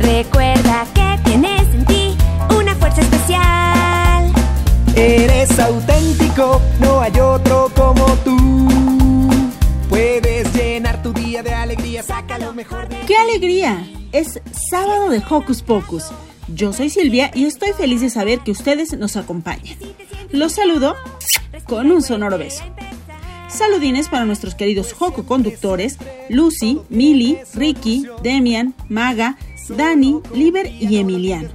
Recuerda que tienes en ti una fuerza especial. Eres auténtico, no hay otro como tú. Puedes llenar tu día de alegría, saca lo mejor de ¡Qué alegría! Es sábado de Hocus Pocus. Yo soy Silvia y estoy feliz de saber que ustedes nos acompañan. Los saludo con un sonoro beso. Saludines para nuestros queridos Joco conductores, Lucy, Millie, Ricky, Demian, Maga, Dani, Liber y Emiliano.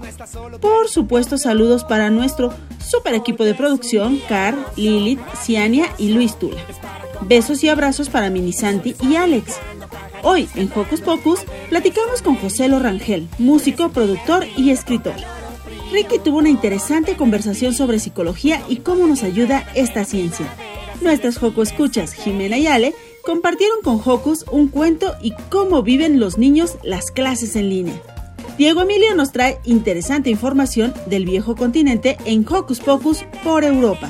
Por supuesto, saludos para nuestro super equipo de producción, Car, Lilith, Ciania y Luis Tula. Besos y abrazos para Mini Santi y Alex. Hoy, en Hocus Pocus, platicamos con José Lorangel, músico, productor y escritor. Ricky tuvo una interesante conversación sobre psicología y cómo nos ayuda esta ciencia. Nuestras Joco Escuchas, Jimena y Ale, compartieron con Hocus un cuento y cómo viven los niños las clases en línea. Diego Emilio nos trae interesante información del viejo continente en Hocus Pocus por Europa.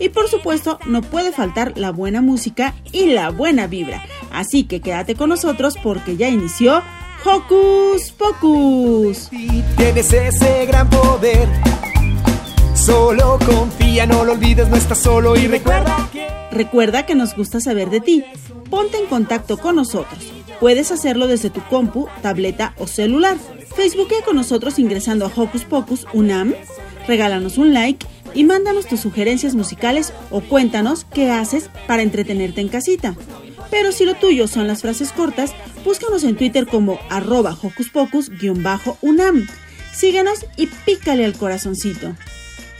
Y por supuesto, no puede faltar la buena música y la buena vibra. Así que quédate con nosotros porque ya inició Hocus Pocus. Tienes ese gran poder Solo confía, no lo olvides, no estás solo y recuerda que... Recuerda que nos gusta saber de ti. Ponte en contacto con nosotros. Puedes hacerlo desde tu compu, tableta o celular. Facebookea con nosotros ingresando a Hocus Pocus Unam. Regálanos un like y mándanos tus sugerencias musicales o cuéntanos qué haces para entretenerte en casita. Pero si lo tuyo son las frases cortas, búscanos en Twitter como arroba Hocus Pocus-Unam. Síguenos y pícale al corazoncito.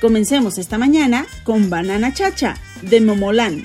Comencemos esta mañana con Banana Chacha de Momolán.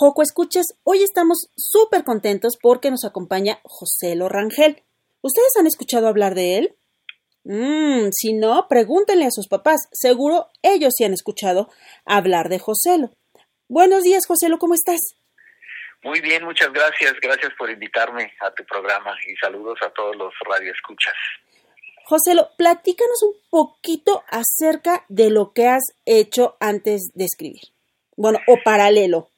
Joco, escuchas, hoy estamos súper contentos porque nos acompaña José Lorangel. ¿Ustedes han escuchado hablar de él? Mmm, si no, pregúntenle a sus papás. Seguro ellos sí han escuchado hablar de Joselo. Buenos días, Joselo, ¿cómo estás? Muy bien, muchas gracias. Gracias por invitarme a tu programa y saludos a todos los radioescuchas. Joselo, platícanos un poquito acerca de lo que has hecho antes de escribir. Bueno, o paralelo.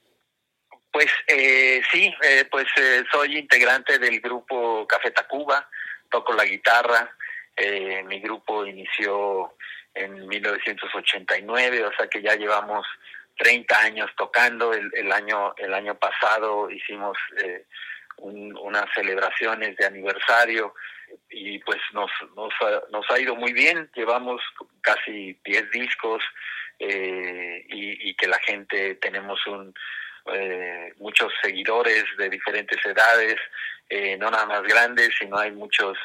Pues eh, sí, eh, pues eh, soy integrante del grupo Café Tacuba, toco la guitarra. Eh, mi grupo inició en 1989, o sea que ya llevamos 30 años tocando. El, año el año pasado hicimos eh, un- unas celebraciones de aniversario y pues nos, nos, ha, nos ha ido muy bien. Llevamos casi 10 discos eh, y, y que la gente tenemos un eh, muchos seguidores de diferentes edades, eh, no nada más grandes, sino hay muchos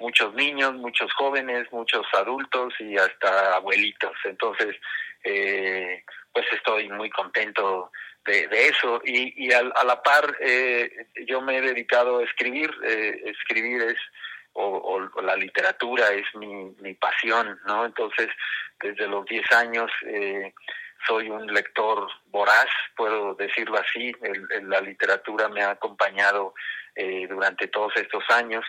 muchos niños, muchos jóvenes, muchos adultos y hasta abuelitos. Entonces, eh, pues estoy muy contento de, de eso y, y al- a, la par eh, yo me he dedicado a escribir. eh, escribir es o, o- o la literatura es mi, mi pasión, ¿no? Entonces, desde los 10 años eh, soy un lector voraz, puedo decirlo así. El- la literatura me ha acompañado eh, durante todos estos años.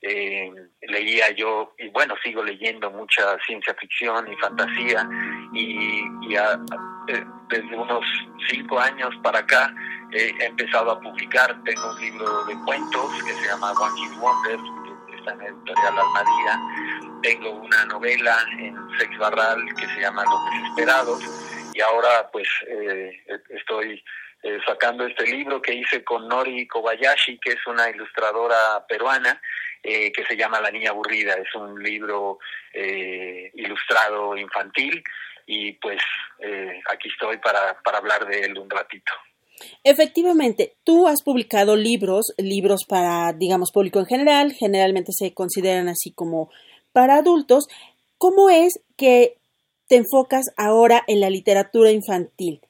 Eh, leía yo, y bueno, sigo leyendo mucha ciencia ficción y fantasía, y, y eh, desde unos cinco años para acá he empezado a publicar. Tengo un libro de cuentos que se llama One Hit Wonder, que está en la editorial Almadía. Tengo una novela en Sex Barral que se llama Los Desesperados, y ahora pues eh, estoy eh, sacando este libro que hice con Nori Kobayashi, que es una ilustradora peruana, eh, que se llama La Niña Aburrida. Es un libro eh, ilustrado infantil y pues eh, aquí estoy para, para hablar de él un ratito. Efectivamente, tú has publicado libros, libros para, digamos, público en general, generalmente se consideran así como para adultos. ¿Cómo es que te enfocas ahora en la literatura infantil?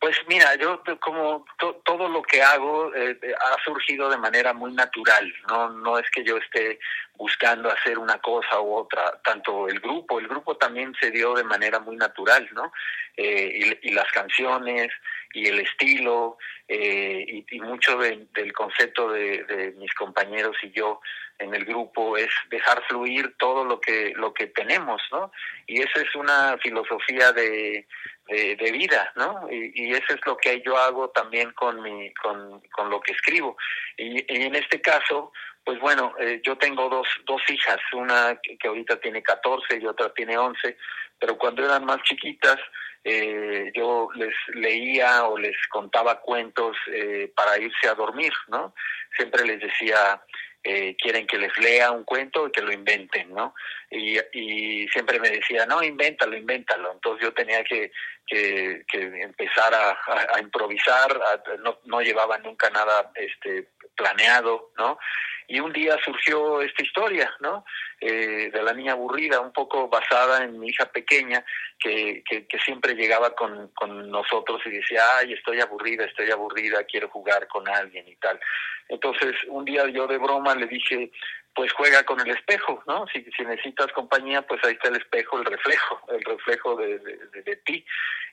Pues mira, yo como to- todo lo que hago eh, eh, ha surgido de manera muy natural, no no es que yo esté buscando hacer una cosa u otra, tanto el grupo, el grupo también se dio de manera muy natural, ¿no? Eh, y las canciones y el estilo eh, y, mucho de- del concepto de, de mis compañeros y yo en el grupo es dejar fluir todo lo que lo que tenemos, ¿no? Y esa es una filosofía de de, de vida, ¿no? Y, eso es lo que yo hago también con mi con, con lo que escribo. Y, y en este caso, pues bueno, eh, yo tengo dos dos hijas, una que, que ahorita tiene 14 y otra tiene 11, pero cuando eran más chiquitas eh, yo les leía o les contaba cuentos eh, para irse a dormir, ¿no? Siempre les decía eh, quieren que les lea un cuento y que lo inventen, ¿no? Y, siempre me decía, no, invéntalo, invéntalo. Entonces yo tenía que, que, que empezar a, a, a improvisar, no, no llevaba nunca nada este, planeado, ¿no? Y un día surgió esta historia, ¿no? Eh, de la niña aburrida, un poco basada en mi hija pequeña, que, que, siempre llegaba con, con nosotros y decía, ay, estoy aburrida, estoy aburrida, quiero jugar con alguien y tal. Entonces, un día yo de broma le dije, pues juega con el espejo, ¿no? Si, si necesitas compañía, pues ahí está el espejo, el reflejo, el reflejo de, de, de ti.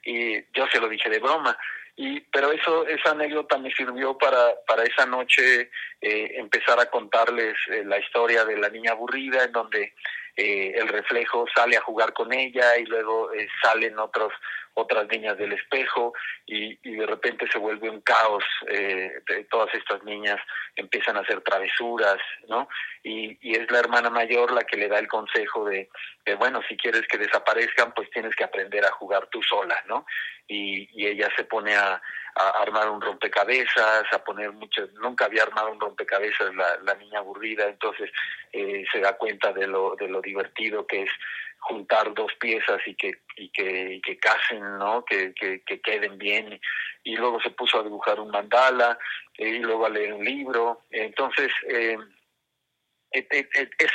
Y yo se lo dije de broma. Y, pero eso, esa anécdota me sirvió para, para esa noche eh, empezar a contarles eh, la historia de la niña aburrida, en donde eh, el reflejo sale a jugar con ella y luego eh, salen otros otras niñas del espejo y, y de repente se vuelve un caos eh, todas estas niñas empiezan a hacer travesuras no y, y es la hermana mayor la que le da el consejo de, bueno si quieres que desaparezcan pues tienes que aprender a jugar tú sola no y, y ella se pone a, a armar un rompecabezas, a poner mucho, nunca había armado un rompecabezas la, la niña aburrida, entonces eh, se da cuenta de lo, de lo divertido que es juntar dos piezas y que y que, y que casen, ¿no? Que, que, que, queden bien. Y luego se puso a dibujar un mandala eh, y luego a leer un libro. Entonces, eh, es,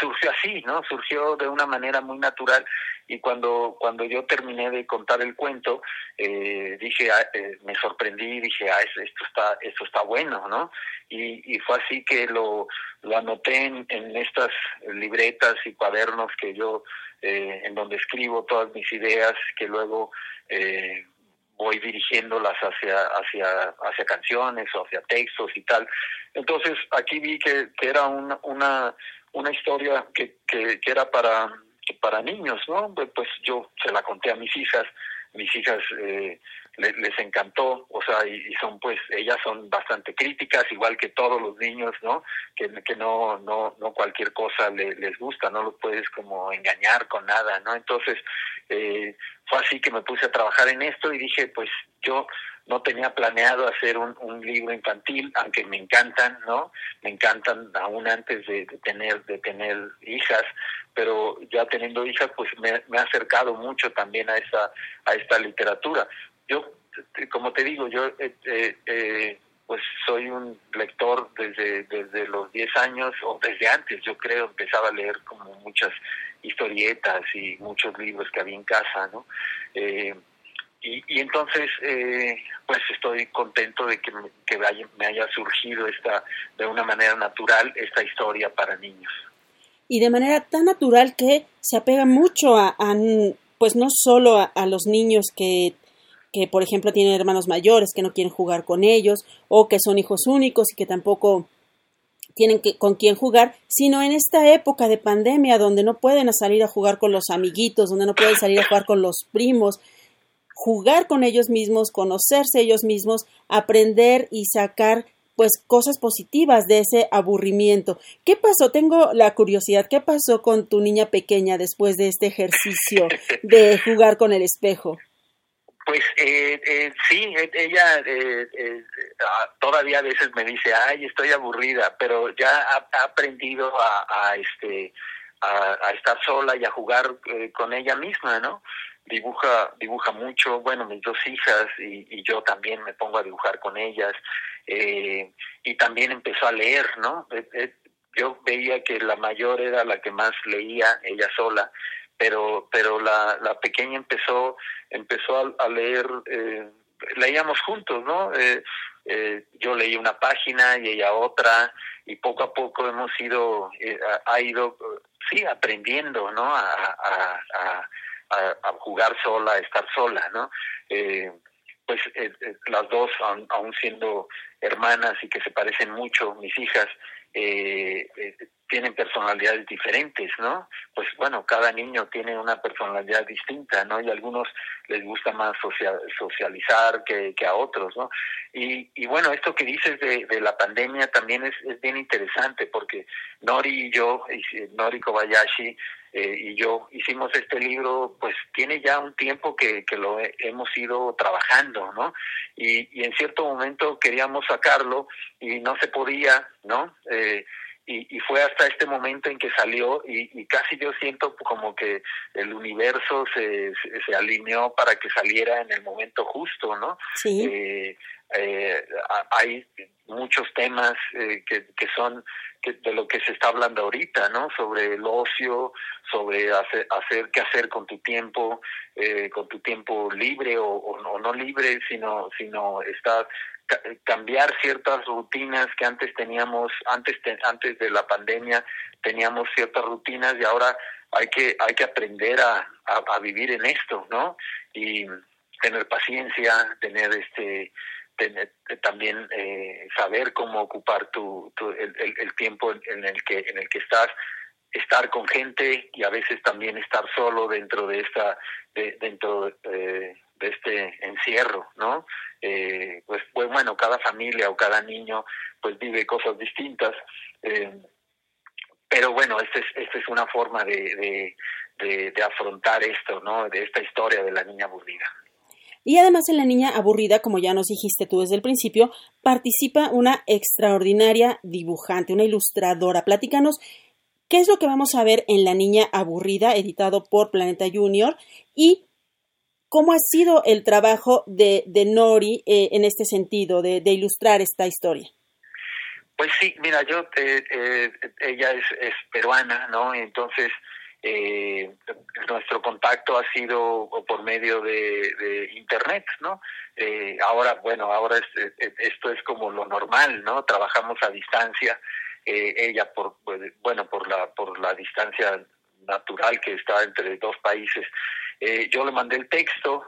surgió así, ¿no? Surgió de una manera muy natural y cuando cuando yo terminé de contar el cuento eh, dije ah, eh, me sorprendí dije ah esto está esto está bueno no y, y fue así que lo lo anoté en, en estas libretas y cuadernos que yo eh, en donde escribo todas mis ideas que luego eh, voy dirigiéndolas hacia hacia hacia canciones o hacia textos y tal entonces aquí vi que, que era una una una historia que, que, que era para para niños, ¿no? Pues yo se la conté a mis hijas, mis hijas eh, les, encantó, o sea, y, son pues, ellas son bastante críticas, igual que todos los niños, ¿no? Que, que no, no, no cualquier cosa le, les gusta, no los puedes como engañar con nada, ¿no? Entonces, eh, fue así que me puse a trabajar en esto y dije, pues yo no tenía planeado hacer un, un libro infantil, aunque me encantan, ¿no? Me encantan aún antes de, tener de tener hijas, pero ya teniendo hijas, pues me, me, ha acercado mucho también a esa a esta literatura. Yo, como te digo, yo eh, eh, eh, pues soy un lector desde desde los 10 años o desde antes, yo creo, empezaba a leer como muchas historietas y muchos libros que había en casa, ¿no? Y, y, entonces, eh, pues estoy contento de que, que me haya surgido esta, de una manera natural, esta historia para niños. Y de manera tan natural que se apega mucho a, pues no solo a, a, los niños que, que, por ejemplo, tienen hermanos mayores que no quieren jugar con ellos, o que son hijos únicos y que tampoco tienen que, con quién jugar, sino en esta época de pandemia donde no pueden salir a jugar con los amiguitos, donde no pueden salir a jugar con los primos, jugar con ellos mismos, conocerse ellos mismos, aprender y sacar pues cosas positivas de ese aburrimiento. ¿Qué pasó? Tengo la curiosidad, ¿qué pasó con tu niña pequeña después de este ejercicio de jugar con el espejo? Pues eh, eh, sí, ella eh, eh, todavía a veces me dice, ay, estoy aburrida, pero ya ha, ha aprendido a, a este a, a, estar sola y a jugar eh, con ella misma, ¿no? Dibuja dibuja mucho bueno mis dos hijas y, y yo también me pongo a dibujar con ellas eh, y también empezó a leer no eh, eh, yo veía que la mayor era la que más leía ella sola pero pero la, la pequeña empezó empezó a, a leer eh, leíamos juntos no eh, eh, yo leí una página y ella otra y poco a poco hemos ido eh, ha, ido sí aprendiendo no a a, a, jugar sola, a estar sola, ¿no? Eh, pues eh, eh, las dos, aun, aun, siendo hermanas y que se parecen mucho, mis hijas, eh, eh, tienen personalidades diferentes, ¿no? Pues bueno, cada niño tiene una personalidad distinta, ¿no? Y a algunos les gusta más social, socializar que, que, a otros, ¿no? Y, y bueno, esto que dices de, de la pandemia también es, es, bien interesante porque Nori y yo, Nori Kobayashi, eh, y yo hicimos este libro, pues tiene ya un tiempo que, que lo he, hemos ido trabajando, ¿no? Y, y, en cierto momento queríamos sacarlo y no se podía, ¿no? Eh, y, y, fue hasta este momento en que salió y, y, casi yo siento como que el universo se, se, se, alineó para que saliera en el momento justo, ¿no? Sí. Eh, eh, hay muchos temas eh, que, que son que, de lo que se está hablando ahorita, ¿no? Sobre el ocio, sobre hacer, hacer qué hacer con tu tiempo, eh, con tu tiempo libre o, o, no libre, sino, sino estar cambiar ciertas rutinas que antes teníamos antes te, antes de la pandemia teníamos ciertas rutinas y ahora hay que hay que aprender a, a vivir en esto no y tener paciencia tener este tener, también eh, saber cómo ocupar tu, tu el, el, tiempo en el que en el que estás. Estar con gente y a veces también estar solo dentro de esta de, dentro eh, de este encierro no eh, pues, pues bueno cada familia o cada niño pues vive cosas distintas. Eh, pero bueno esta es esta es una forma de, de, de, de afrontar esto no de esta historia de la niña aburrida Y además en La Niña Aburrida, como ya nos dijiste tú desde el principio, participa una extraordinaria dibujante, una ilustradora. Platícanos qué es lo que vamos a ver en La Niña Aburrida, editado por Planeta Junior, y cómo ha sido el trabajo de, de Nori eh, en este sentido, de, de, ilustrar esta historia. Pues sí, mira, yo, eh, eh, ella es, es, peruana, ¿no? Entonces, eh, nuestro contacto ha sido por medio de, internet, ¿no? Eh, ahora, bueno, ahora es, eh, esto es como lo normal, ¿no? Trabajamos a distancia, eh, ella por, bueno, por la, por la distancia natural que está entre dos países. Eh, yo le mandé el texto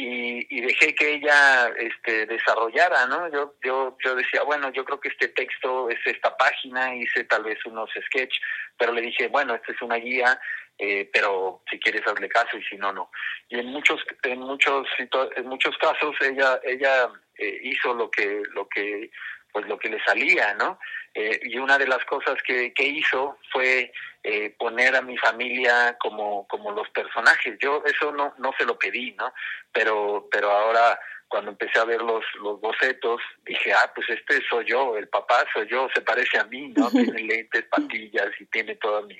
y, y dejé que ella este, desarrollara, ¿no? Yo, yo, yo decía, bueno, yo creo que este texto es esta página, hice tal vez unos sketch, pero le dije, bueno, esta es una guía, eh, pero si quieres hazle caso y si no, no. Y en muchos, en muchos, en muchos casos ella, ella eh, hizo lo que, lo que, pues lo que le salía, ¿no? Eh, y una de las cosas que, que hizo fue eh, poner a mi familia como, como los personajes. Yo eso no, no se lo pedí, ¿no? Pero, pero ahora cuando empecé a ver los, los bocetos, dije, ah, pues este soy yo, el papá soy yo, se parece a mí, ¿no? Tiene lentes, patillas y tiene toda mi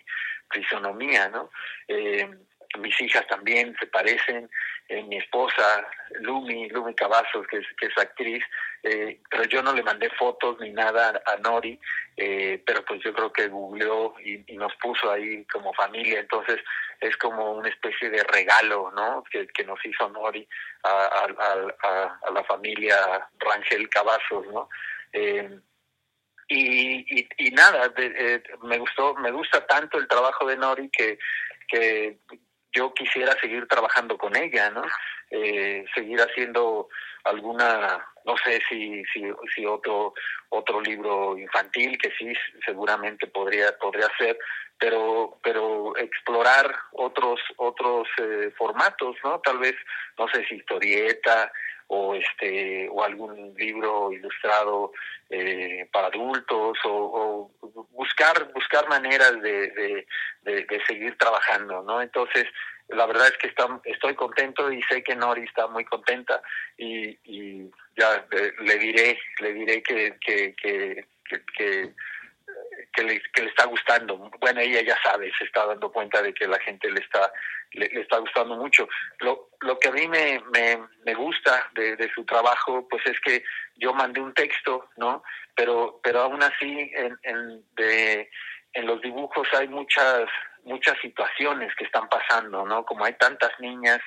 fisonomía, ¿no? Eh, mis hijas también se parecen, eh, mi esposa, Lumi, Lumi Cavazos, que es, que es actriz, eh, pero yo no le mandé fotos ni nada a, Nori, eh, pero pues yo creo que googleó y, nos puso ahí como familia, entonces es como una especie de regalo, ¿no? Que, que nos hizo Nori a, a, a, la familia Rangel Cavazos, ¿no? Eh, y, y, y, nada, de, eh, me gustó, me gusta tanto el trabajo de Nori que yo quisiera seguir trabajando con ella, ¿no? Eh, seguir haciendo alguna, no sé si, si, si otro, otro libro infantil, que sí, seguramente podría, podría ser, pero, pero explorar otros, otros eh, formatos, ¿no? Tal vez, no sé si historieta, o este o algún libro ilustrado eh, para adultos o, o, buscar buscar maneras de, de, de, seguir trabajando no entonces la verdad es que está, estoy contento y sé que Nori está muy contenta y, y ya le diré le diré que que, que, que, que le, que le está gustando. Bueno, ella ya sabe, se está dando cuenta de que la gente le está le, le está gustando mucho. Lo, lo que a mí me, me, me gusta de, de, su trabajo, pues es que yo mandé un texto, ¿no? Pero, pero aún así en, en, de, en los dibujos hay muchas, muchas situaciones que están pasando, ¿no? Como hay tantas niñas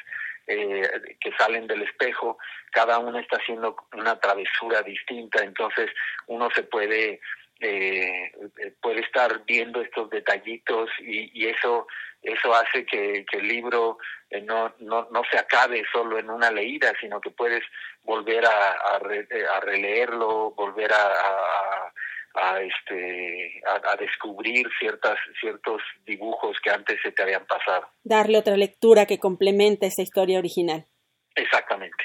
eh, que salen del espejo, cada una está haciendo una travesura distinta, entonces uno se puede eh, puede estar viendo estos detallitos y, y eso eso hace que, que el libro eh, no, no, no se acabe solo en una leída, sino que puedes volver a, a, re, a releerlo, volver a, a, a este a, a, descubrir ciertas ciertos dibujos que antes se te habían pasado. Darle otra lectura que complemente esa historia original. Exactamente.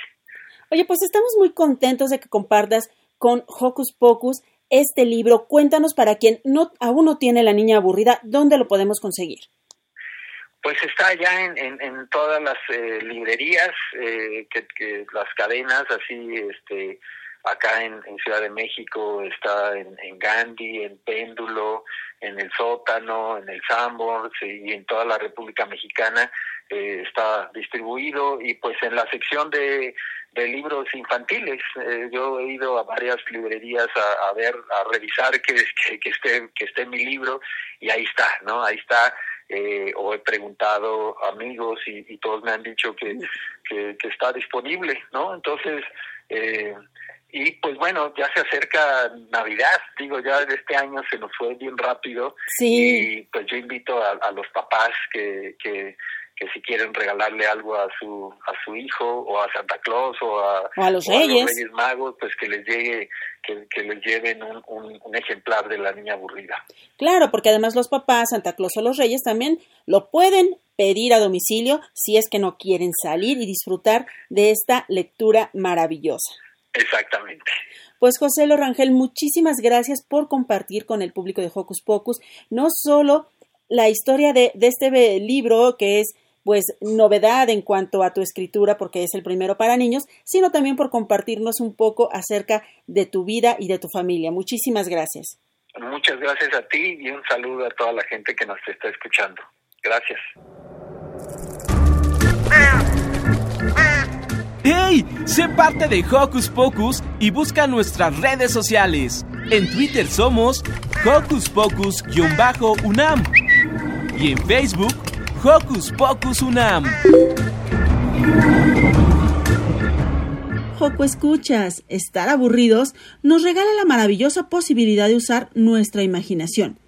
Oye, pues estamos muy contentos de que compartas con Hocus Pocus este libro. Cuéntanos para quien no aún no tiene la niña aburrida, ¿dónde lo podemos conseguir? Pues está ya en, todas las eh, librerías, eh, que, las cadenas, así, este, acá en, Ciudad de México está en, Gandhi, en Péndulo, en el Sótano, en el Sanborns y en toda la República Mexicana eh, está distribuido y pues en la sección de, de libros infantiles eh, yo he ido a varias librerías a, a ver, a revisar que, que, que, esté, que esté mi libro y ahí está, ¿no? Ahí está eh, o he preguntado a amigos y, y, todos me han dicho que, que, que está disponible, ¿no? Entonces, eh, y pues bueno, ya se acerca Navidad, digo, ya este año se nos fue bien rápido. Sí. Y pues yo invito a, a los papás que, que, que si quieren regalarle algo a su a su hijo o a Santa Claus o a, o a los, o reyes. A los Reyes Magos, pues que les llegue que, que les lleven un, un, un, ejemplar de la niña aburrida. Claro, porque además los papás, Santa Claus o los Reyes también lo pueden pedir a domicilio si es que no quieren salir y disfrutar de esta lectura maravillosa. Exactamente. Pues José Lorangel, muchísimas gracias por compartir con el público de Hocus Pocus no solo la historia de, de este libro que es pues novedad en cuanto a tu escritura porque es el primero para niños, sino también por compartirnos un poco acerca de tu vida y de tu familia. Muchísimas gracias. Muchas gracias a ti y un saludo a toda la gente que nos está escuchando. Gracias. ¡Hey! Sé parte de Hocus Pocus y busca nuestras redes sociales. En Twitter somos Hocus Pocus-UNAM y en Facebook Hocus Pocus UNAM. Joco Escuchas, estar aburridos nos regala la maravillosa posibilidad de usar nuestra imaginación,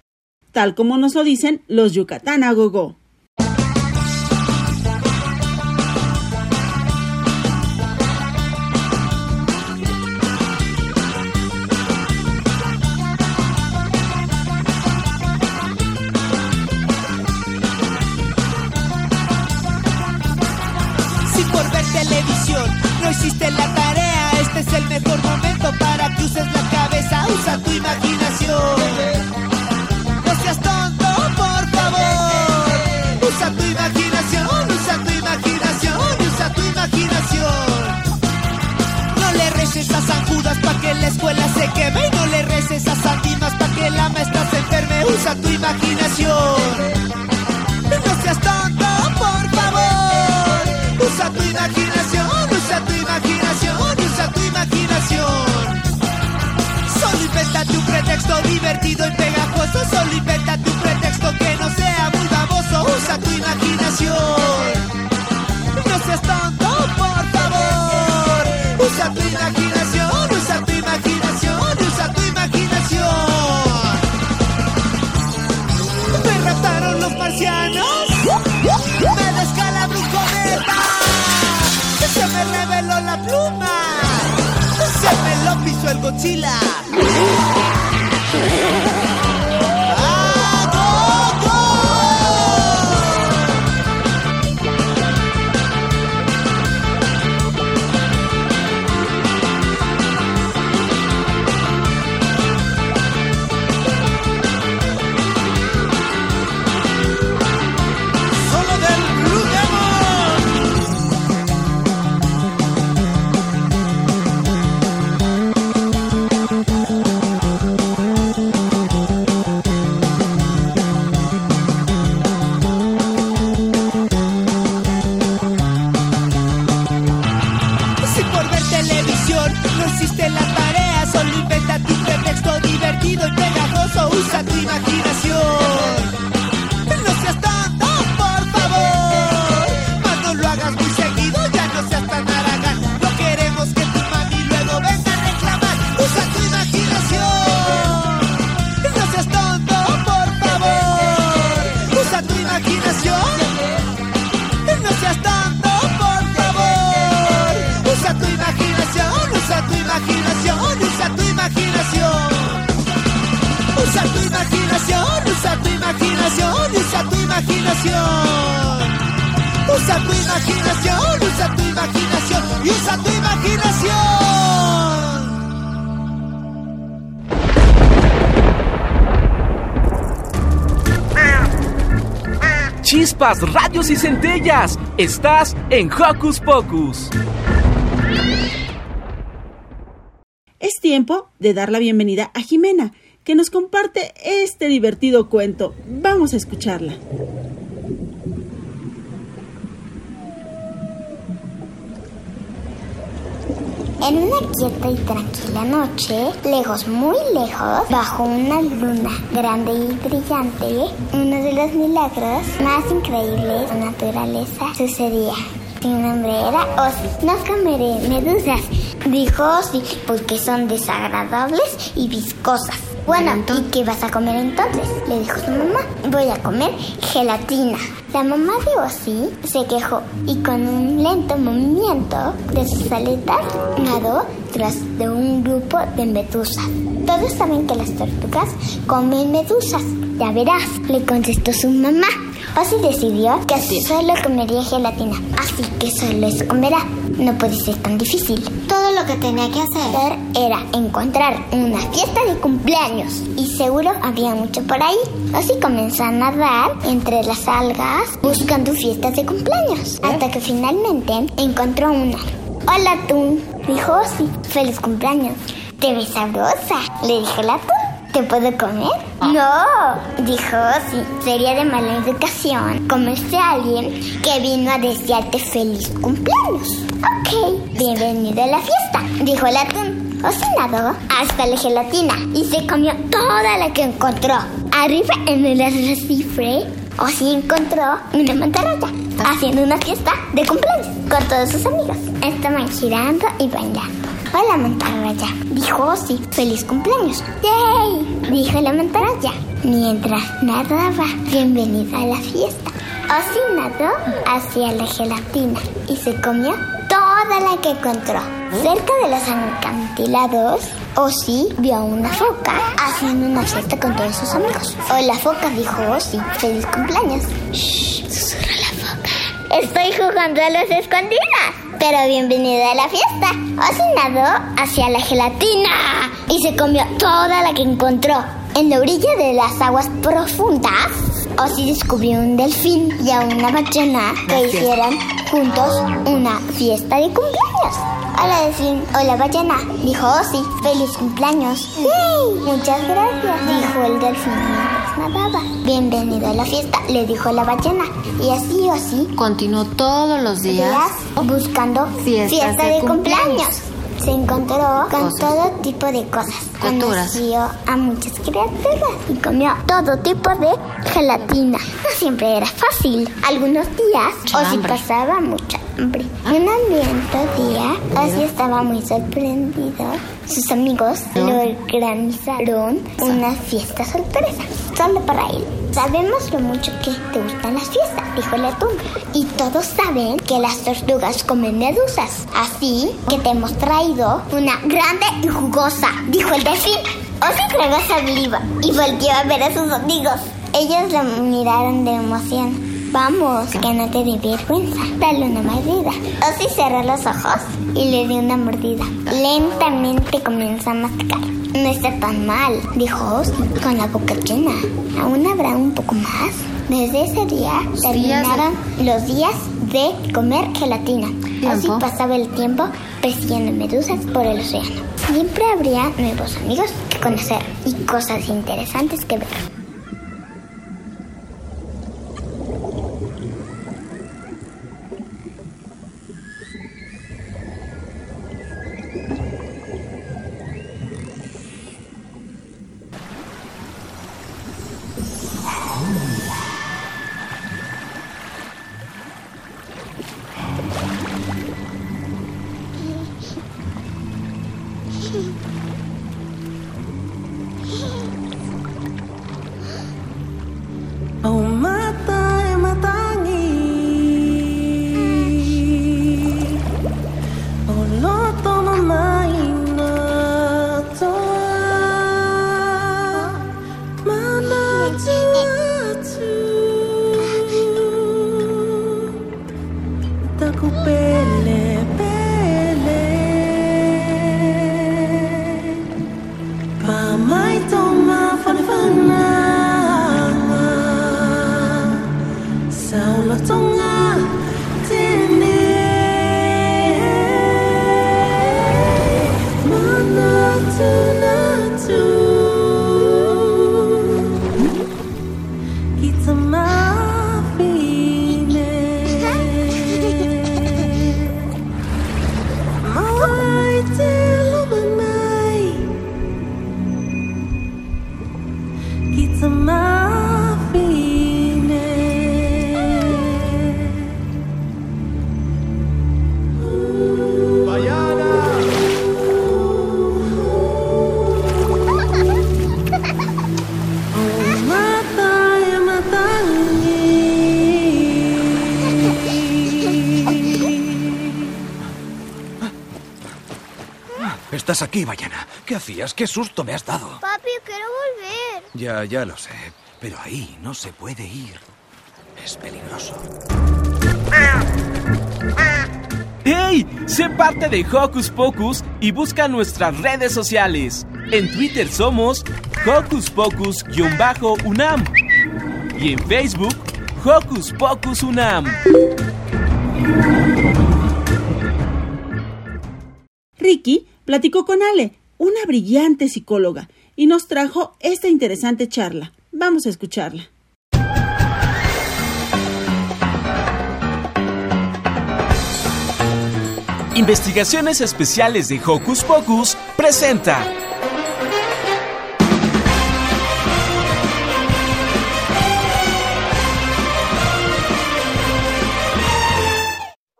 tal como nos lo dicen los Yucatán a imaginación. Usa tu imaginación, usa tu imaginación y usa tu imaginación. Chispas, radios y centellas. Estás en Hocus Pocus. Es tiempo de dar la bienvenida a Jimena, que nos comparte este divertido cuento. Vamos a escucharla. En una quieta y tranquila noche, lejos, muy lejos, bajo una luna grande y brillante, uno de los milagros más increíbles de la naturaleza sucedía. Mi nombre era Ozzy. No comeré medusas, dijo Ozzy, porque son desagradables y viscosas. Bueno, ¿y qué vas a comer entonces? Le dijo su mamá. Voy a comer gelatina. La mamá de Ozzy se quejó y con un lento movimiento de sus aletas nadó tras de un grupo de medusas. Todos saben que las tortugas comen medusas. Ya verás, le contestó su mamá. Ozzy decidió que solo comería gelatina, así que solo se comerá. No puede ser tan difícil. Todo lo que tenía que hacer era encontrar una fiesta de cumpleaños y seguro había mucho por ahí. Ozzy comenzó a nadar entre las algas buscando fiestas de cumpleaños, hasta que finalmente encontró una. Hola, tú, dijo Ozzy. Feliz cumpleaños. Te ves sabrosa, le dijo el atún. ¿Te puedo comer? No, dijo Ozzy. Sería de mala educación comerse a alguien que vino a desearte feliz cumpleaños. Ok, bienvenido a la fiesta, dijo el atún. Ozzy nadó hasta la gelatina y se comió toda la que encontró. Arriba en el arrecife, Ozzy encontró una mantarraya haciendo una fiesta de cumpleaños con todos sus amigos. Estaban girando y bailando. Hola, mantarraya, dijo Ozzy. ¡Feliz cumpleaños! ¡Yay! Dijo la mantarraya. Mientras nadaba, bienvenida a la fiesta. Ozzy nadó hacia la gelatina y se comió toda la que encontró. Cerca de los acantilados, Ozzy vio a una foca haciendo una fiesta con todos sus amigos. Hola, foca, dijo Ozzy. ¡Feliz cumpleaños! ¡Shh! Susurró la. Estoy jugando a las escondidas. Pero bienvenida a la fiesta. Ozzy nadó hacia la gelatina y se comió toda la que encontró. En la orilla de las aguas profundas, Ozzy descubrió un delfín y a una ballena que hicieran juntos una fiesta de cumpleaños. Hola delfín, hola ballena, dijo Ozzy. Feliz cumpleaños. ¡Sí! Muchas gracias, dijo el delfín mientras nadaba. Bienvenido a la fiesta, le dijo la ballena. Y así Ozzy Continuó todos los días. días buscando fiesta de de, cumpleaños. Se encontró con Cosas. todo tipo de cosas. Criaturas. Conoció a muchas criaturas y comió todo tipo de gelatina. No siempre era fácil. Algunos días Mucha Ozzy hambre. pasaba mucha hambre. Un ambiente día, Ozzy estaba muy sorprendido. Sus amigos lo organizaron una fiesta sorpresa, solo para él. Sabemos lo mucho que te gustan las fiestas, dijo el atún. Y todos saben que las tortugas comen medusas. Así que te hemos traído una grande y jugosa, dijo el delfín. Ozzy tragó saliva y volvió a ver a sus amigos. Ellos lo miraron de emoción. Vamos, que no te dé vergüenza. Dale una mordida. Ozzy cerró los ojos y le dio una mordida. Lentamente comenzó a masticar. No está tan mal, dijo Ozzy, con la boca llena. ¿Aún habrá un poco más? Desde ese día terminaron los días de comer gelatina. Tiempo. pasaba el tiempo persiguiendo medusas por el océano. Siempre habría nuevos amigos que conocer y cosas interesantes que ver. ¿Qué hacías? ¡Qué susto me has dado! Papi, quiero volver. Ya, ya lo sé. Pero ahí no se puede ir. Es peligroso. ¡Hey! Sé parte de Hocus Pocus y busca nuestras redes sociales. En Twitter somos Hocus Pocus-UNAM y en Facebook Hocus Pocus UNAM. Ricky platicó con Ale, brillante psicóloga, y nos trajo esta interesante charla. Vamos a escucharla. Investigaciones Especiales de Hocus Pocus presenta.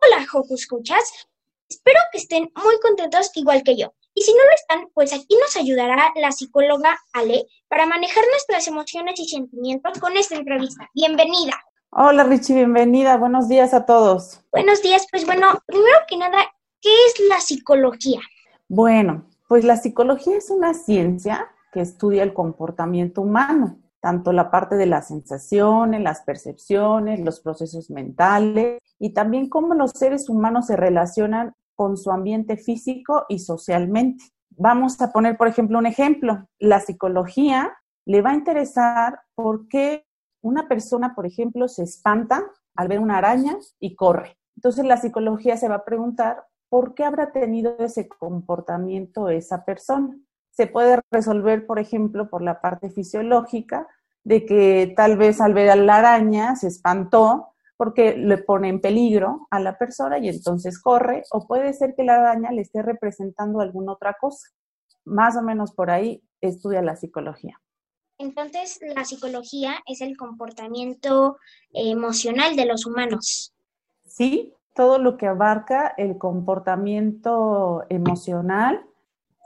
Hola, Hocus Escuchas. Espero que estén muy contentos igual que yo. Y si no lo están, pues aquí nos ayudará la psicóloga Ale para manejar nuestras emociones y sentimientos con esta entrevista. Bienvenida. Hola Richie, bienvenida. Buenos días a todos. Buenos días. Pues bueno, primero que nada, ¿qué es la psicología? Bueno, pues la psicología es una ciencia que estudia el comportamiento humano, tanto la parte de las sensaciones, las percepciones, los procesos mentales y también cómo los seres humanos se relacionan con su ambiente físico y socialmente. Vamos a poner, por ejemplo, un ejemplo. La psicología le va a interesar por qué una persona, por ejemplo, se espanta al ver una araña y corre. Entonces la psicología se va a preguntar por qué habrá tenido ese comportamiento esa persona. Se puede resolver, por ejemplo, por la parte fisiológica, de que tal vez al ver a la araña se espantó porque le pone en peligro a la persona y entonces corre, o puede ser que la araña le esté representando alguna otra cosa. Más o menos por ahí estudia la psicología. Entonces, la psicología es el comportamiento emocional de los humanos. Sí, todo lo que abarca el comportamiento emocional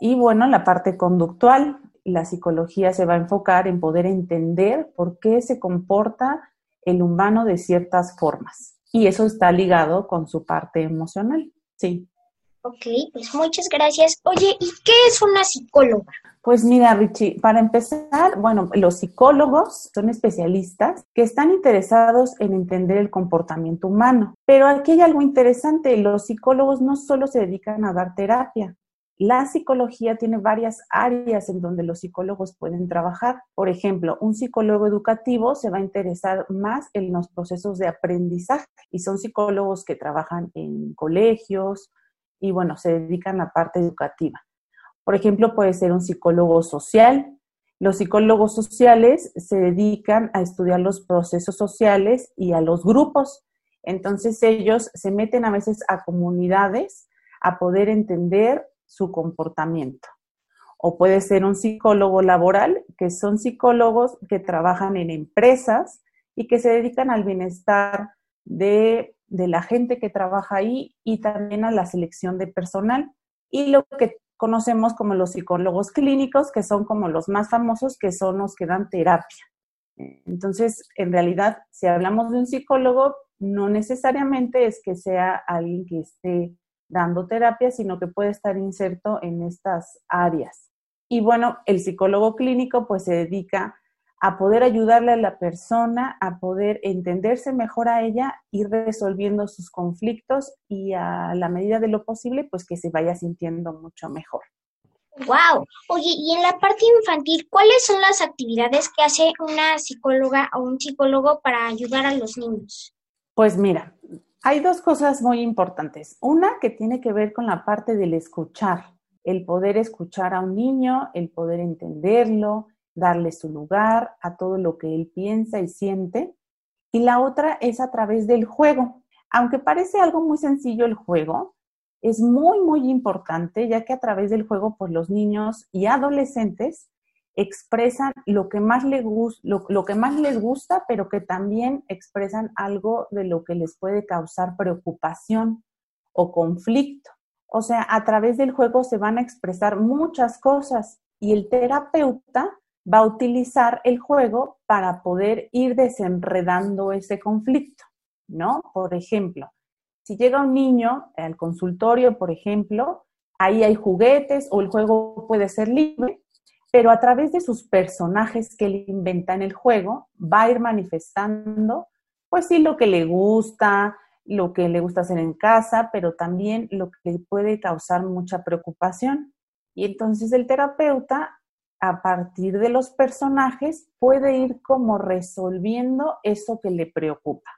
y bueno, la parte conductual. La psicología se va a enfocar en poder entender por qué se comporta el humano de ciertas formas. Y eso está ligado con su parte emocional. Sí. Ok, pues muchas gracias. Oye, ¿y qué es una psicóloga? Pues mira, Richie, para empezar, bueno, los psicólogos son especialistas que están interesados en entender el comportamiento humano. Pero aquí hay algo interesante, los psicólogos no solo se dedican a dar terapia, la psicología tiene varias áreas en donde los psicólogos pueden trabajar. Por ejemplo, un psicólogo educativo se va a interesar más en los procesos de aprendizaje y son psicólogos que trabajan en colegios y bueno, se dedican a la parte educativa. Por ejemplo, puede ser un psicólogo social. Los psicólogos sociales se dedican a estudiar los procesos sociales y a los grupos. Entonces ellos se meten a veces a comunidades a poder entender su comportamiento. O puede ser un psicólogo laboral, que son psicólogos que trabajan en empresas y que se dedican al bienestar de, de la gente que trabaja ahí y también a la selección de personal. Y lo que conocemos como los psicólogos clínicos, que son como los más famosos, que son los que dan terapia. Entonces, en realidad, si hablamos de un psicólogo, no necesariamente es que sea alguien que esté dando terapia, sino que puede estar inserto en estas áreas. Y bueno, el psicólogo clínico pues se dedica a poder ayudarle a la persona a poder entenderse mejor a ella, ir resolviendo sus conflictos y a la medida de lo posible pues que se vaya sintiendo mucho mejor. Wow. Oye, y en la parte infantil, ¿cuáles son las actividades que hace una psicóloga o un psicólogo para ayudar a los niños? Pues mira, hay dos cosas muy importantes. Una que tiene que ver con la parte del escuchar, el poder escuchar a un niño, el poder entenderlo, darle su lugar a todo lo que él piensa y siente. Y la otra es a través del juego. Aunque parece algo muy sencillo el juego, es muy, muy importante, ya que a través del juego, pues los niños y adolescentes expresan lo que más les lo, lo que más les gusta, pero que también expresan algo de lo que les puede causar preocupación o conflicto. O sea, a través del juego se van a expresar muchas cosas y el terapeuta va a utilizar el juego para poder ir desenredando ese conflicto, ¿no? Por ejemplo, si llega un niño al consultorio, por ejemplo, ahí hay juguetes o el juego puede ser libre, pero a través de sus personajes que él inventa en el juego, va a ir manifestando pues sí, lo que le gusta, lo que le gusta hacer en casa, pero también lo que le puede causar mucha preocupación. Y entonces el terapeuta, a partir de los personajes, puede ir como resolviendo eso que le preocupa,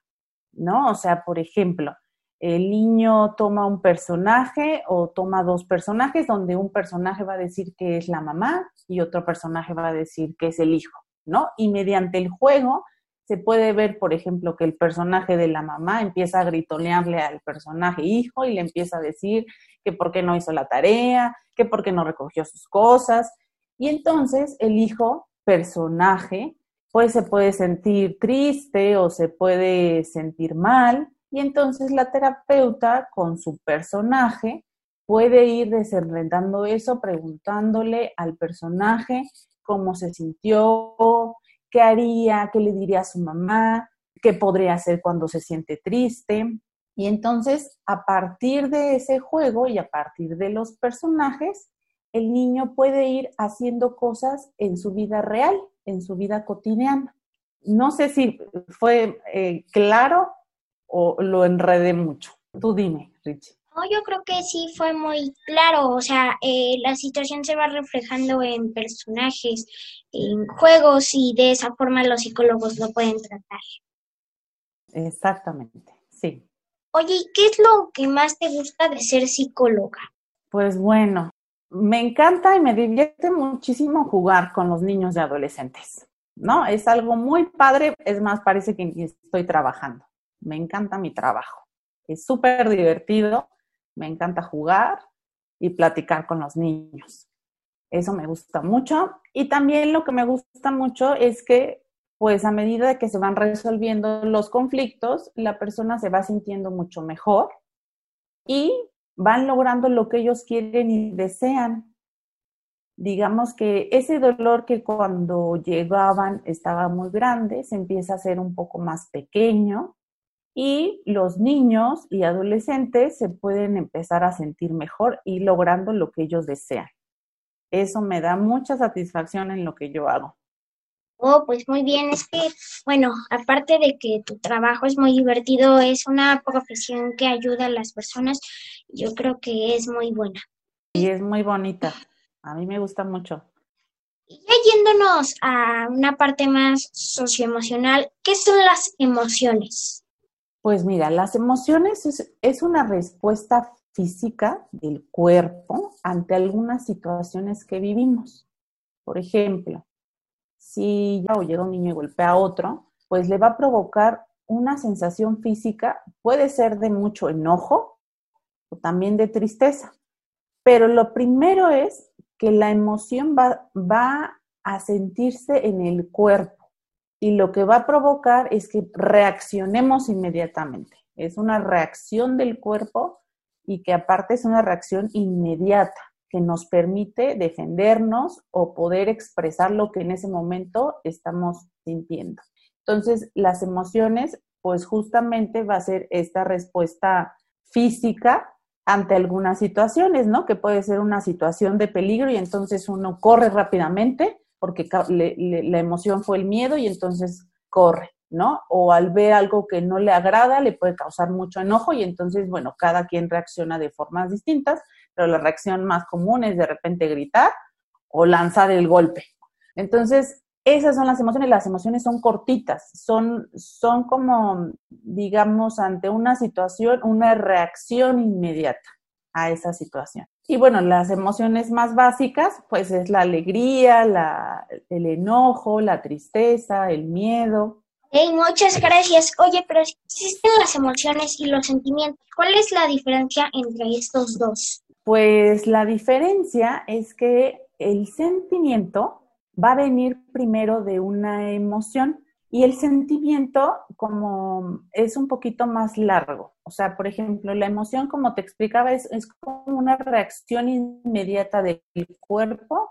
¿no? O sea, por ejemplo, el niño toma un personaje o toma dos personajes donde un personaje va a decir que es la mamá y otro personaje va a decir que es el hijo, ¿no? Y mediante el juego se puede ver, por ejemplo, que el personaje de la mamá empieza a gritonearle al personaje hijo y le empieza a decir que por qué no hizo la tarea, que por qué no recogió sus cosas. Y entonces el hijo, personaje, pues se puede sentir triste o se puede sentir mal y entonces la terapeuta con su personaje puede ir desenredando eso preguntándole al personaje cómo se sintió, qué haría, qué le diría a su mamá, qué podría hacer cuando se siente triste. Y entonces, a partir de ese juego y a partir de los personajes, el niño puede ir haciendo cosas en su vida real, en su vida cotidiana. No sé si fue eh, claro o lo enredé mucho. Tú dime, Richie. No, yo creo que sí fue muy claro, o sea, eh, la situación se va reflejando en personajes, en juegos y de esa forma los psicólogos lo pueden tratar. Exactamente, sí. Oye, ¿qué es lo que más te gusta de ser psicóloga? Pues bueno, me encanta y me divierte muchísimo jugar con los niños y adolescentes, ¿no? Es algo muy padre, es más, parece que estoy trabajando me encanta mi trabajo. Es súper divertido, me encanta jugar y platicar con los niños. Eso me gusta mucho. Y también lo que me gusta mucho es que, pues a medida de que se van resolviendo los conflictos, la persona se va sintiendo mucho mejor y van logrando lo que ellos quieren y desean. Digamos que ese dolor que cuando llegaban estaba muy grande, se empieza a hacer un poco más pequeño y los niños y adolescentes se pueden empezar a sentir mejor y logrando lo que ellos desean. Eso me da mucha satisfacción en lo que yo hago. Oh, pues muy bien, es que, bueno, aparte de que tu trabajo es muy divertido, es una profesión que ayuda a las personas, yo creo que es muy buena. Y es muy bonita, a mí me gusta mucho. Y ya yéndonos a una parte más socioemocional, ¿qué son las emociones? Pues mira, las emociones es, una respuesta física del cuerpo ante algunas situaciones que vivimos. Por ejemplo, si ya llega un niño y golpea a otro, pues le va a provocar una sensación física, puede ser de mucho enojo o también de tristeza. Pero lo primero es que la emoción va a sentirse en el cuerpo y lo que va a provocar es que reaccionemos inmediatamente. Es una reacción del cuerpo y que aparte es una reacción inmediata que nos permite defendernos o poder expresar lo que en ese momento estamos sintiendo. Entonces, las emociones, pues justamente va a ser esta respuesta física ante algunas situaciones, ¿no? Que puede ser una situación de peligro y entonces uno corre rápidamente porque la emoción fue el miedo y entonces corre, ¿no? O al ver algo que no le agrada, le puede causar mucho enojo y entonces, bueno, cada quien reacciona de formas distintas, pero la reacción más común es de repente gritar o lanzar el golpe. Entonces, esas son las emociones, las emociones son cortitas, son, son como, digamos, ante una situación, una reacción inmediata a esa situación. Y bueno, las emociones más básicas, pues es la alegría, la, el enojo, la tristeza, el miedo. Hey, muchas gracias. Oye, pero existen las emociones y los sentimientos. ¿Cuál es la diferencia entre estos dos? Pues la diferencia es que el sentimiento va a venir primero de una emoción y el sentimiento como es un poquito más largo. O sea, por ejemplo, la emoción, como te explicaba, es, como una reacción inmediata del cuerpo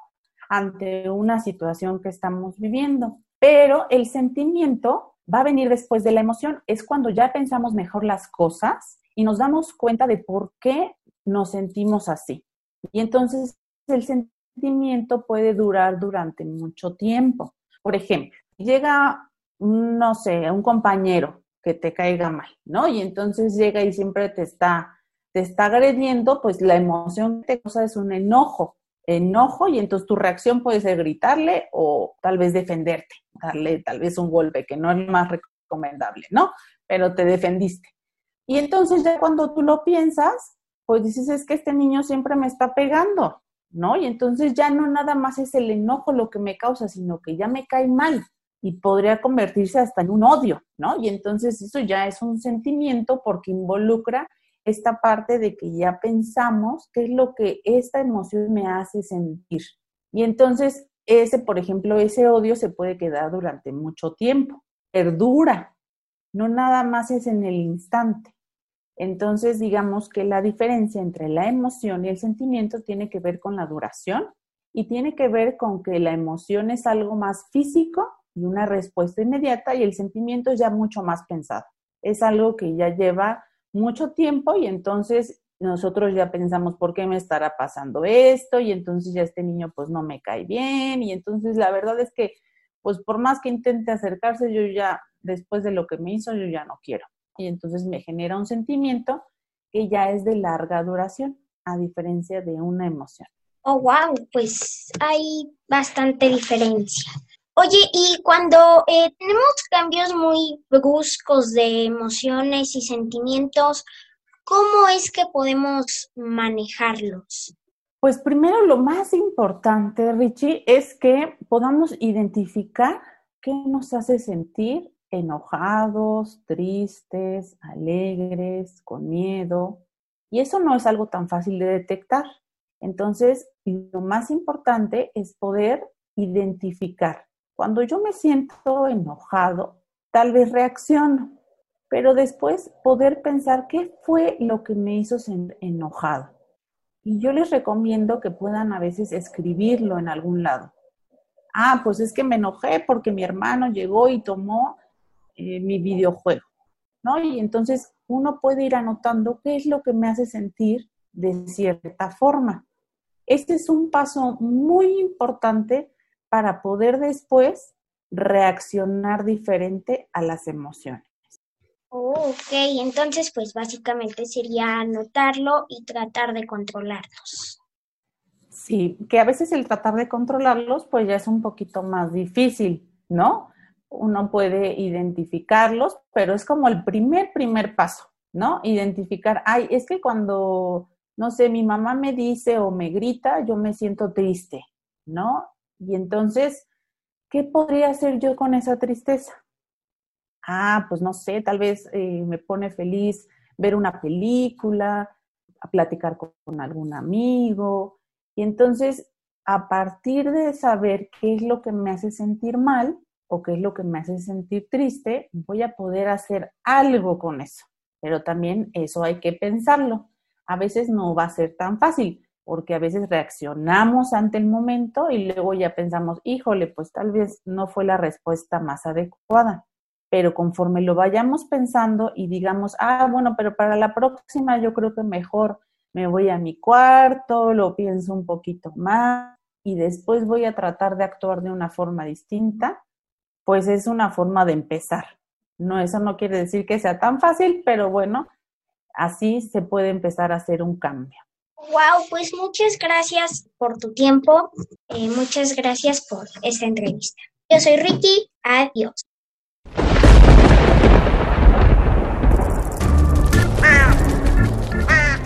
ante una situación que estamos viviendo. Pero el sentimiento va a venir después de la emoción. Es cuando ya pensamos mejor las cosas y nos damos cuenta de por qué nos sentimos así. Y entonces el sentimiento puede durar durante mucho tiempo. Por ejemplo, llega no sé, un compañero que te caiga mal, ¿no? Y entonces llega y siempre te está, te está agrediendo, pues la emoción que te causa es un enojo, enojo y entonces tu reacción puede ser gritarle o tal vez defenderte, darle tal vez un golpe, que no es más recomendable, ¿no? Pero te defendiste. Y entonces ya cuando tú lo piensas, pues dices, es que este niño siempre me está pegando, ¿no? Y entonces ya no nada más es el enojo lo que me causa, sino que ya me cae mal y podría convertirse hasta en un odio, ¿no? Y entonces eso ya es un sentimiento porque involucra esta parte de que ya pensamos qué es lo que esta emoción me hace sentir. Y entonces ese, por ejemplo, ese odio se puede quedar durante mucho tiempo, perdura, no nada más es en el instante. Entonces, digamos que la diferencia entre la emoción y el sentimiento tiene que ver con la duración y tiene que ver con que la emoción es algo más físico y una respuesta inmediata y el sentimiento es ya mucho más pensado. Es algo que ya lleva mucho tiempo y entonces nosotros ya pensamos, ¿por qué me estará pasando esto? Y entonces ya este niño pues no me cae bien y entonces la verdad es que pues por más que intente acercarse, yo ya, después de lo que me hizo, yo ya no quiero. Y entonces me genera un sentimiento que ya es de larga duración, a diferencia de una emoción. Oh, wow, pues hay bastante diferencia. Oye, y cuando eh, tenemos cambios muy bruscos de emociones y sentimientos, ¿cómo es que podemos manejarlos? Pues primero lo más importante, Richie, es que podamos identificar qué nos hace sentir enojados, tristes, alegres, con miedo. Y eso no es algo tan fácil de detectar. Entonces, lo más importante es poder identificar. Cuando yo me siento enojado, tal vez reacciono, pero después poder pensar qué fue lo que me hizo enojado. Y yo les recomiendo que puedan a veces escribirlo en algún lado. Ah, pues es que me enojé porque mi hermano llegó y tomó eh, mi videojuego, ¿no? Y entonces uno puede ir anotando qué es lo que me hace sentir de cierta forma. Este es un paso muy importante para poder después reaccionar diferente a las emociones. Oh, ok, entonces pues básicamente sería anotarlo y tratar de controlarlos. Sí, que a veces el tratar de controlarlos pues ya es un poquito más difícil, ¿no? uno puede identificarlos, pero es como el primer, primer paso, ¿no? Identificar, ay, es que cuando, no sé, mi mamá me dice o me grita, yo me siento triste, ¿no? Y entonces, ¿qué podría hacer yo con esa tristeza? Ah, pues no sé, tal vez eh, me pone feliz ver una película, a platicar con algún amigo. Y entonces, a partir de saber qué es lo que me hace sentir mal, o qué es lo que me hace sentir triste, voy a poder hacer algo con eso. Pero también eso hay que pensarlo. A veces no va a ser tan fácil, porque a veces reaccionamos ante el momento y luego ya pensamos, híjole, pues tal vez no fue la respuesta más adecuada. Pero conforme lo vayamos pensando y digamos, ah, bueno, pero para la próxima yo creo que mejor me voy a mi cuarto, lo pienso un poquito más y después voy a tratar de actuar de una forma distinta, pues es una forma de empezar. No, eso no quiere decir que sea tan fácil, pero bueno, así se puede empezar a hacer un cambio. Wow, pues muchas gracias por tu tiempo, eh, muchas gracias por esta entrevista. Yo soy Ricky, adiós.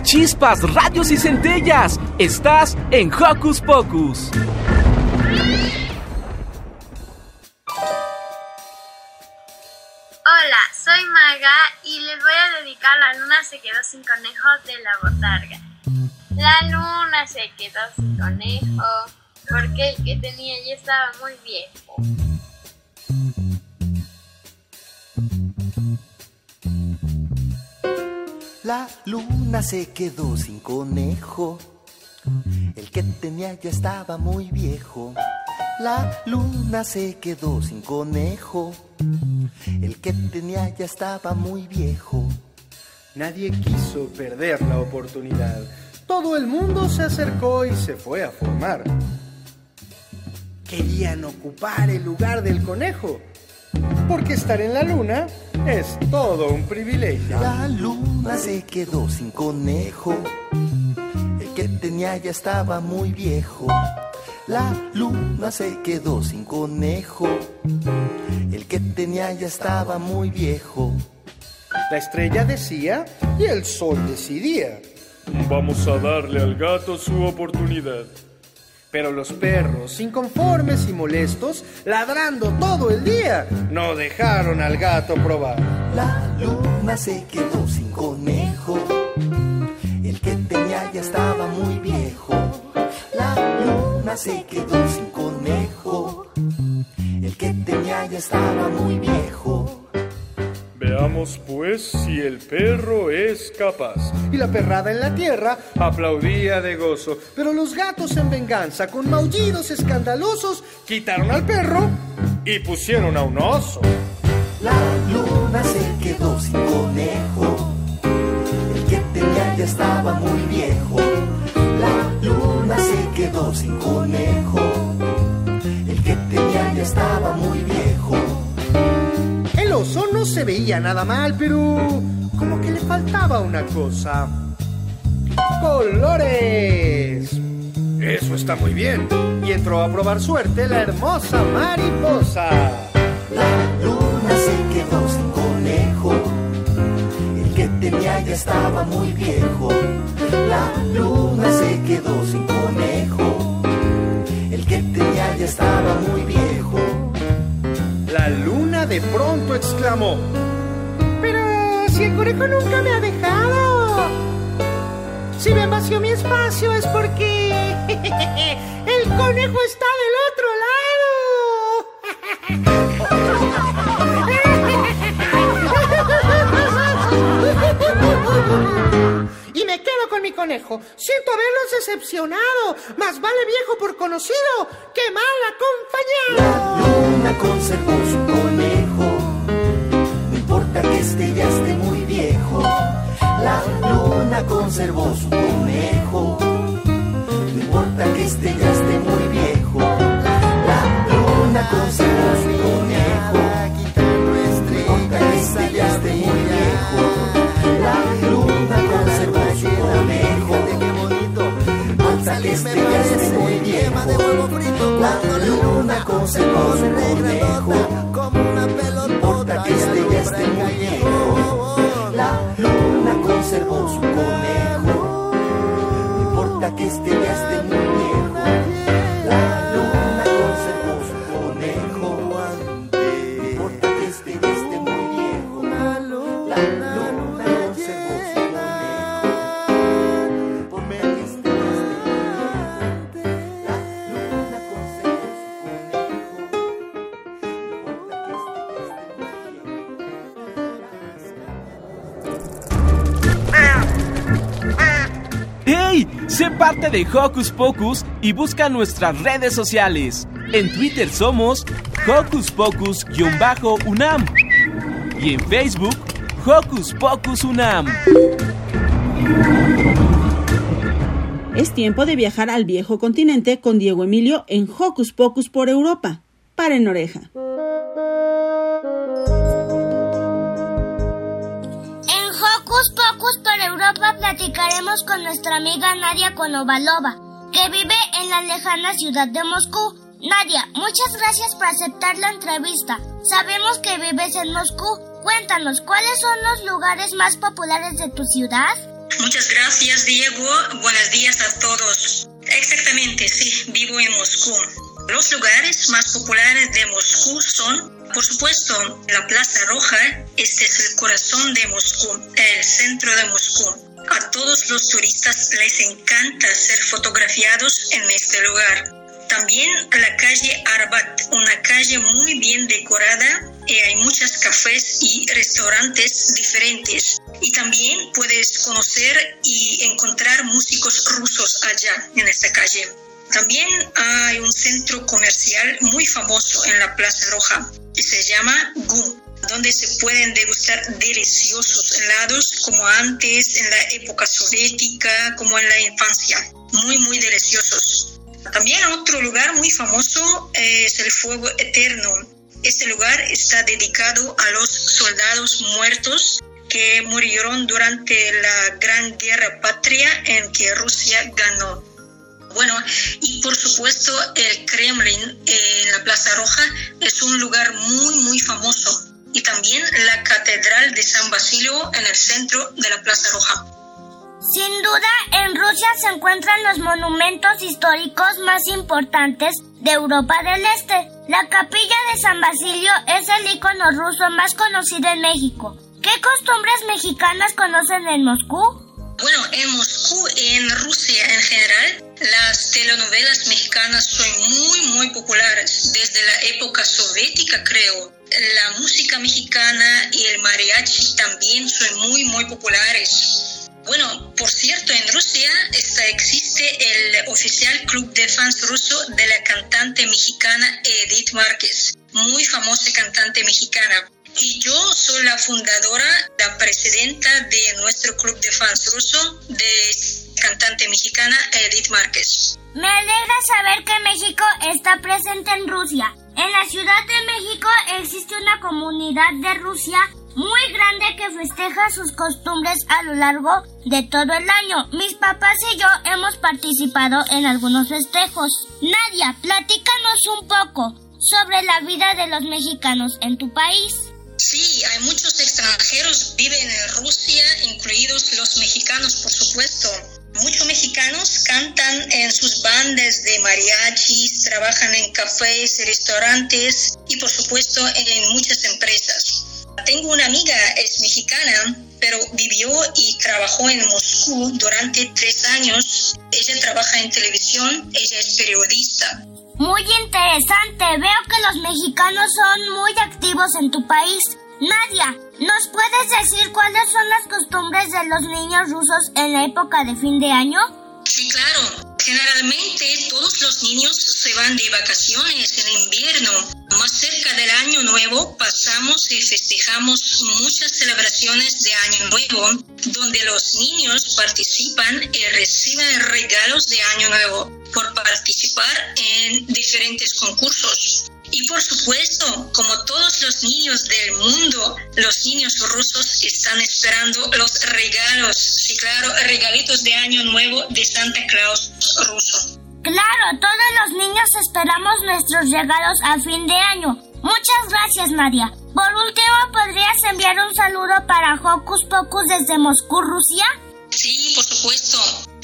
Chispas, radios y centellas, estás en Hocus Pocus. Hola, soy Maga y les voy a dedicar La luna se quedó sin conejo de la botarga. La luna se quedó sin conejo porque el que tenía ya estaba muy viejo. La luna se quedó sin conejo. El que tenía ya estaba muy viejo. La luna se quedó sin conejo. El que tenía ya estaba muy viejo. Nadie quiso perder la oportunidad. Todo el mundo se acercó y se fue a formar. Querían ocupar el lugar del conejo, porque estar en la luna es todo un privilegio. La luna se quedó sin conejo. El que tenía ya estaba muy viejo. La luna se quedó sin conejo. El que tenía ya estaba muy viejo. La estrella decía y el sol decidía. Vamos a darle al gato su oportunidad. Pero los perros, inconformes y molestos, ladrando todo el día, no dejaron al gato probar. La luna se quedó sin conejo. El que tenía ya estaba muy viejo. La luna se quedó sin conejo. El que tenía ya estaba muy viejo. Veamos pues si el perro es capaz. Y la perrada en la tierra aplaudía de gozo. Pero los gatos en venganza, con maullidos escandalosos, quitaron al perro y pusieron a un oso. La luna se quedó sin conejo. El que tenía ya estaba muy viejo. La luna se quedó sin conejo. El que tenía ya estaba muy viejo. No se veía nada mal, pero como que le faltaba una cosa. ¡Colores! Eso está muy bien. Y entró a probar suerte la hermosa mariposa. La luna se quedó sin conejo. El que tenía ya estaba muy viejo. La luna se quedó sin conejo. El que tenía ya estaba muy viejo. La luna de pronto exclamó. Pero si el conejo nunca me ha dejado. Si me vació mi espacio es porque el conejo está del otro lado. Y me quedo con mi conejo. Siento haberlos decepcionado. Más vale viejo por conocido que mal acompañado. Conservó su conejo. No importa que esté ya esté muy viejo. La luna conservó su conejo. No importa que esté ya esté muy viejo. La luna conservó su conejo. La luna conservó su conejo. No importa que ya esté muy viejo. La luna conservó su conejo. No importa que esté ya esté muy viejo. De Hocus Pocus y busca nuestras redes sociales. En Twitter somos Hocus Pocus-UNAM y en Facebook Hocus Pocus UNAM. Es tiempo de viajar al viejo continente con Diego Emilio en Hocus Pocus por Europa. Paren oreja. Platicaremos con nuestra amiga Nadia Konovalova, que vive en la lejana ciudad de Moscú. Nadia, muchas gracias por aceptar la entrevista. Sabemos que vives en Moscú. Cuéntanos, ¿cuáles son los lugares más populares de tu ciudad? Muchas gracias, Diego. Buenos días a todos. Exactamente, sí, vivo en Moscú. Los lugares más populares de Moscú son, por supuesto, la Plaza Roja. Este es el corazón de Moscú, el centro de Moscú. A todos los turistas les encanta ser fotografiados en este lugar. También la calle Arbat, una calle muy bien decorada y hay muchos cafés y restaurantes diferentes. Y también puedes conocer y encontrar músicos rusos allá en esta calle. También hay un centro comercial muy famoso en la Plaza Roja que se llama GU, donde se pueden degustar deliciosos helados como antes en la época soviética, como en la infancia. Muy, muy deliciosos. También otro lugar muy famoso es el Fuego Eterno. Este lugar está dedicado a los soldados muertos que murieron durante la Gran Guerra Patria en que Rusia ganó. Bueno, y por supuesto el Kremlin en la Plaza Roja es un lugar muy, muy famoso. Y también la Catedral de San Basilio en el centro de la Plaza Roja. Sin duda, en Rusia se encuentran los monumentos históricos más importantes de Europa del Este. La capilla de San Basilio es el icono ruso más conocido en México. ¿Qué costumbres mexicanas conocen en Moscú? Bueno, en Moscú y en Rusia en general, las telenovelas mexicanas son muy, muy populares desde la época soviética, creo. La música mexicana y el mariachi también son muy, muy populares. Bueno, por cierto, en Rusia existe el oficial club de fans ruso de la cantante mexicana Edith Márquez, muy famosa cantante mexicana. Y yo soy la fundadora, la presidenta de nuestro club de fans ruso de cantante mexicana Edith Márquez. Me alegra saber que México está presente en Rusia. En la Ciudad de México existe una comunidad de Rusia muy grande que festeja sus costumbres a lo largo de todo el año. Mis papás y yo hemos participado en algunos festejos. Nadia, platícanos un poco sobre la vida de los mexicanos en tu país. Sí, hay muchos extranjeros viven en Rusia, incluidos los mexicanos, por supuesto. Muchos mexicanos cantan en sus bandas de mariachis, trabajan en cafés, restaurantes y por supuesto en muchas empresas. Tengo una amiga, es mexicana, pero vivió y trabajó en Moscú durante tres años. Ella trabaja en televisión, ella es periodista. Muy interesante, veo que los mexicanos son muy activos en tu país. Nadia, ¿nos puedes decir cuáles son las costumbres de los niños rusos en la época de fin de año? Sí, claro. Generalmente todos los niños se van de vacaciones en invierno. Más cerca del año nuevo pasamos y festejamos muchas celebraciones de año nuevo donde los niños participan y reciben regalos de año nuevo por participar en diferentes concursos. Y por supuesto, como todos los niños del mundo, los niños rusos están esperando los regalos, sí claro, regalitos de Año Nuevo de Santa Claus ruso. Claro, todos los niños esperamos nuestros regalos a fin de año. Muchas gracias, Nadia. Por último, ¿podrías enviar un saludo para Hocus Pocus desde Moscú, Rusia? Sí, por supuesto.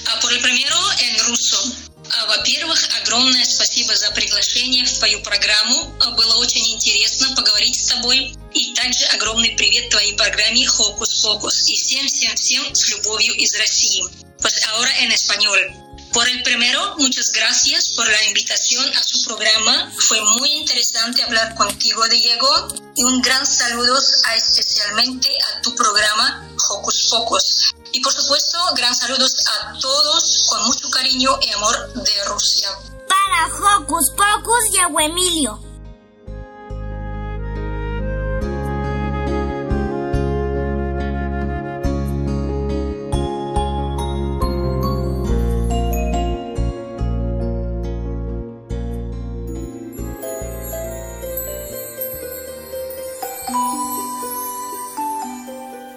Ah, por el primero, en ruso. Во-первых, огромное спасибо за приглашение в твою программу. Было очень интересно поговорить с тобой. И также огромный привет твоей программе «Хокус Покус» и всем-всем-всем с любовью из России. Pues ahora en español. Por el primero, muchas gracias por la invitación a su programa. Fue muy interesante hablar contigo, Diego. Y un gran saludo a, especialmente a tu programa Hocus Pocus. Y por supuesto, gran saludos a todos con mucho cariño y amor de Rusia. Para Hocus Pocus y Emilio.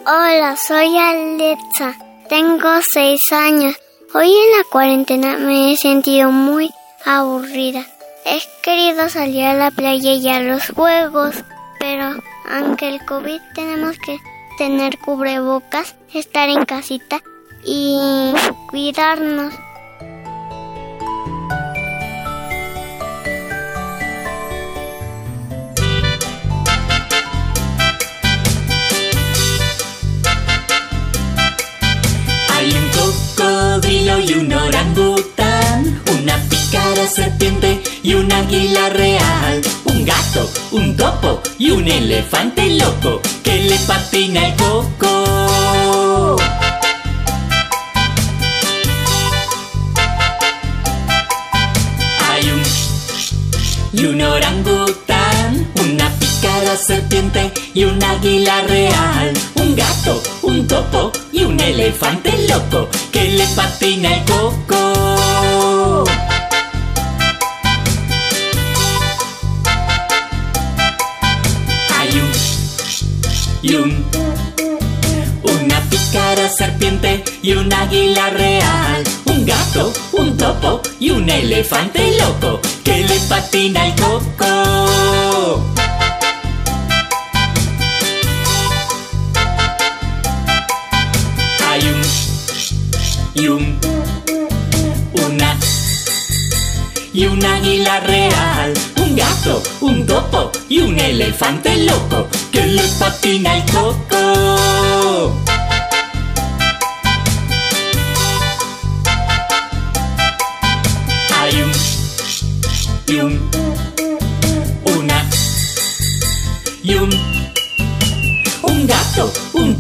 Hola, soy Alexa. Tengo seis años. Hoy en la cuarentena me he sentido muy aburrida. He querido salir a la playa y a los juegos, pero aunque el COVID tenemos que tener cubrebocas, estar en casita y cuidarnos. Cocodrilo y un orangután, una pícara serpiente y un águila real, un gato, un topo y un elefante loco que le patina el coco. Hay un y un orangután, una pícara serpiente y un águila real, un gato, un topo y un elefante loco que le patina el coco. Hay un y un una pícara serpiente y un águila real, un gato, un topo y un elefante loco que le patina el coco. Y un una y un águila real, un gato, un topo y un elefante loco que le patina el coco.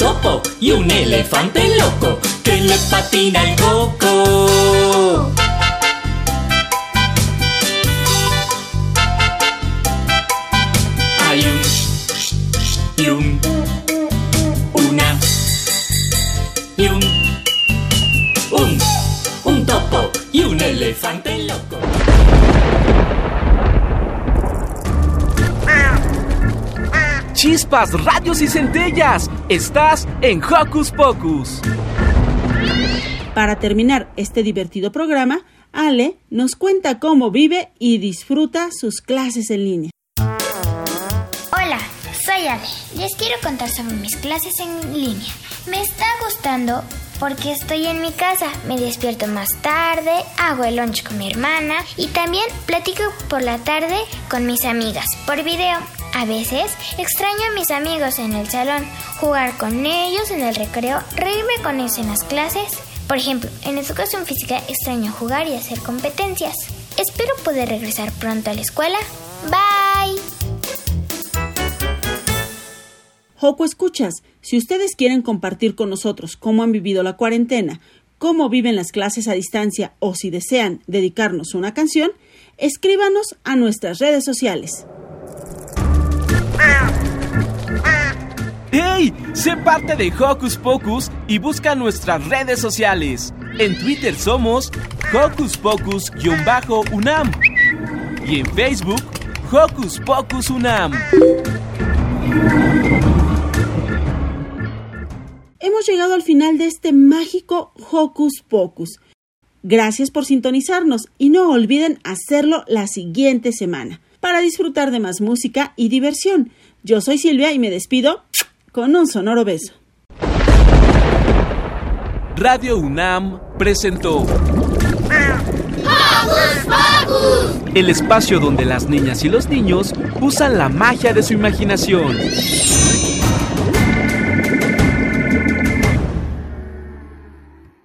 Un topo y un elefante loco que le patina el coco. Hay un y un una y un un un topo y un elefante loco. Chispas, radios y centellas. Estás en Hocus Pocus. Para terminar este divertido programa, Ale nos cuenta cómo vive y disfruta sus clases en línea. Hola, soy Ale. Les quiero contar sobre mis clases en línea. Me está gustando porque estoy en mi casa, me despierto más tarde, hago el lunch con mi hermana y también platico por la tarde con mis amigas por video. A veces extraño a mis amigos en el salón, jugar con ellos en el recreo, reírme con ellos en las clases. Por ejemplo, en educación física extraño jugar y hacer competencias. Espero poder regresar pronto a la escuela. Bye. Joco Escuchas, si ustedes quieren compartir con nosotros cómo han vivido la cuarentena, cómo viven las clases a distancia o si desean dedicarnos una canción, escríbanos a nuestras redes sociales. ¡Hey! Sé parte de Hocus Pocus y busca nuestras redes sociales. En Twitter somos Hocus Pocus-UNAM y en Facebook Hocus Pocus UNAM. Hemos llegado al final de este mágico Hocus Pocus. Gracias por sintonizarnos y no olviden hacerlo la siguiente semana para disfrutar de más música y diversión. Yo soy Silvia y me despido con un sonoro beso. Radio UNAM presentó el espacio donde las niñas y los niños usan la magia de su imaginación.